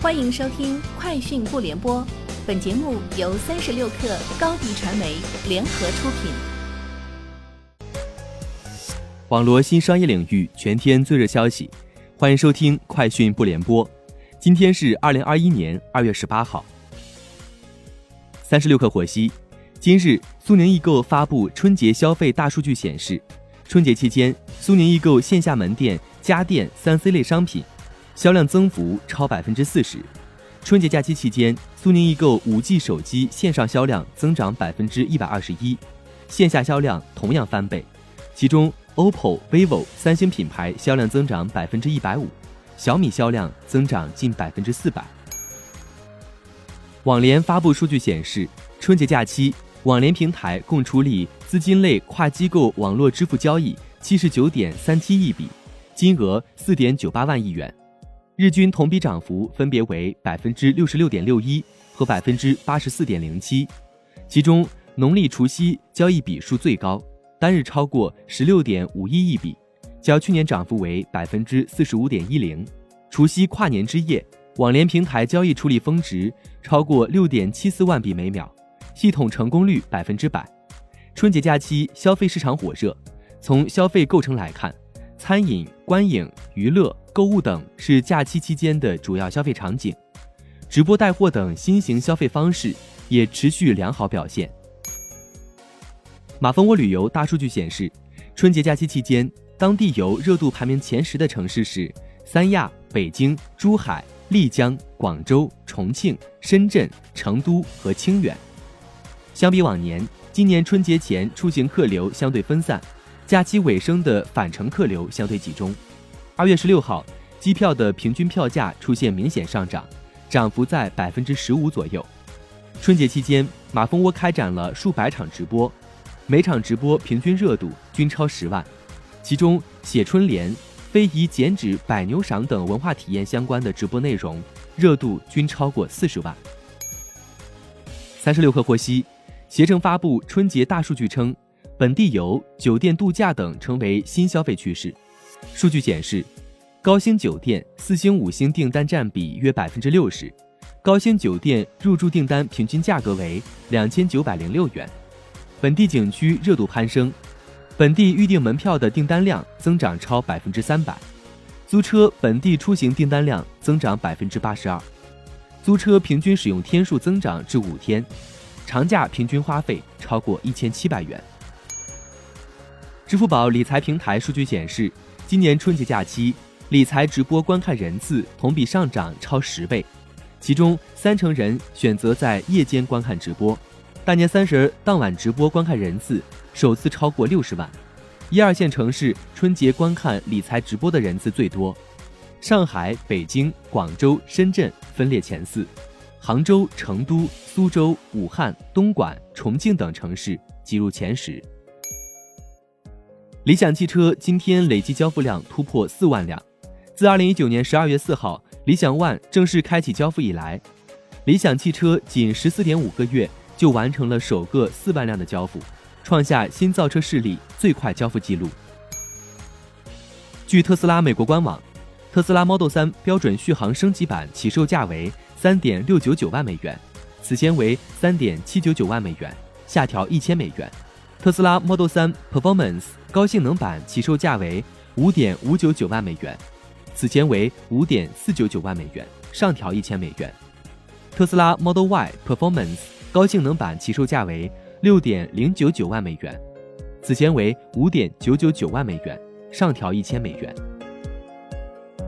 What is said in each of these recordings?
欢迎收听《快讯不联播》，本节目由三十六克高低传媒联合出品。网络新商业领域全天最热消息，欢迎收听《快讯不联播》。今天是二零二一年二月十八号。三十六克获悉，今日苏宁易购发布春节消费大数据显示，春节期间苏宁易购线下门店家电三 C 类商品。销量增幅超百分之四十。春节假期期间，苏宁易购五 G 手机线上销量增长百分之一百二十一，线下销量同样翻倍。其中，OPPO、vivo、三星品牌销量增长百分之一百五，小米销量增长近百分之四百。网联发布数据显示，春节假期网联平台共处理资金类跨机构网络支付交易七十九点三七亿笔，金额四点九八万亿元。日均同比涨幅分别为百分之六十六点六一和百分之八十四点零七，其中农历除夕交易笔数最高，单日超过十六点五一亿笔，较去年涨幅为百分之四十五点一零。除夕跨年之夜，网联平台交易处理峰值超过六点七四万笔每秒，系统成功率百分之百。春节假期消费市场火热，从消费构成来看。餐饮、观影、娱乐、购物等是假期期间的主要消费场景，直播带货等新型消费方式也持续良好表现。马蜂窝旅游大数据显示，春节假期期间，当地游热度排名前十的城市是三亚、北京、珠海、丽江、广州、重庆、深圳、成都和清远。相比往年，今年春节前出行客流相对分散。假期尾声的返程客流相对集中。二月十六号，机票的平均票价出现明显上涨，涨幅在百分之十五左右。春节期间，马蜂窝开展了数百场直播，每场直播平均热度均超十万。其中，写春联、非遗剪纸、摆牛赏等文化体验相关的直播内容热度均超过四十万。三十六氪获悉，携程发布春节大数据称。本地游、酒店度假等成为新消费趋势。数据显示，高星酒店四星、五星订单占比约百分之六十，高星酒店入住订单平均价格为两千九百零六元。本地景区热度攀升，本地预订门票的订单量增长超百分之三百，租车本地出行订单量增长百分之八十二，租车平均使用天数增长至五天，长假平均花费超过一千七百元。支付宝理财平台数据显示，今年春节假期理财直播观看人次同比上涨超十倍，其中三成人选择在夜间观看直播。大年三十当晚直播观看人次首次超过六十万，一二线城市春节观看理财直播的人次最多，上海、北京、广州、深圳分列前四，杭州、成都、苏州、武汉、东莞、重庆等城市挤入前十。理想汽车今天累计交付量突破四万辆。自二零一九年十二月四号理想 ONE 正式开启交付以来，理想汽车仅十四点五个月就完成了首个四万辆的交付，创下新造车势力最快交付记录。据特斯拉美国官网，特斯拉 Model 3标准续航升级版起售价为三点六九九万美元，此前为三点七九九万美元，下调一千美元。特斯拉 Model 3 Performance 高性能版起售价为五点五九九万美元，此前为五点四九九万美元，上调一千美元。特斯拉 Model Y Performance 高性能版起售价为六点零九九万美元，此前为五点九九九万美元，上调一千美元。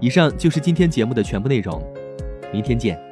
以上就是今天节目的全部内容，明天见。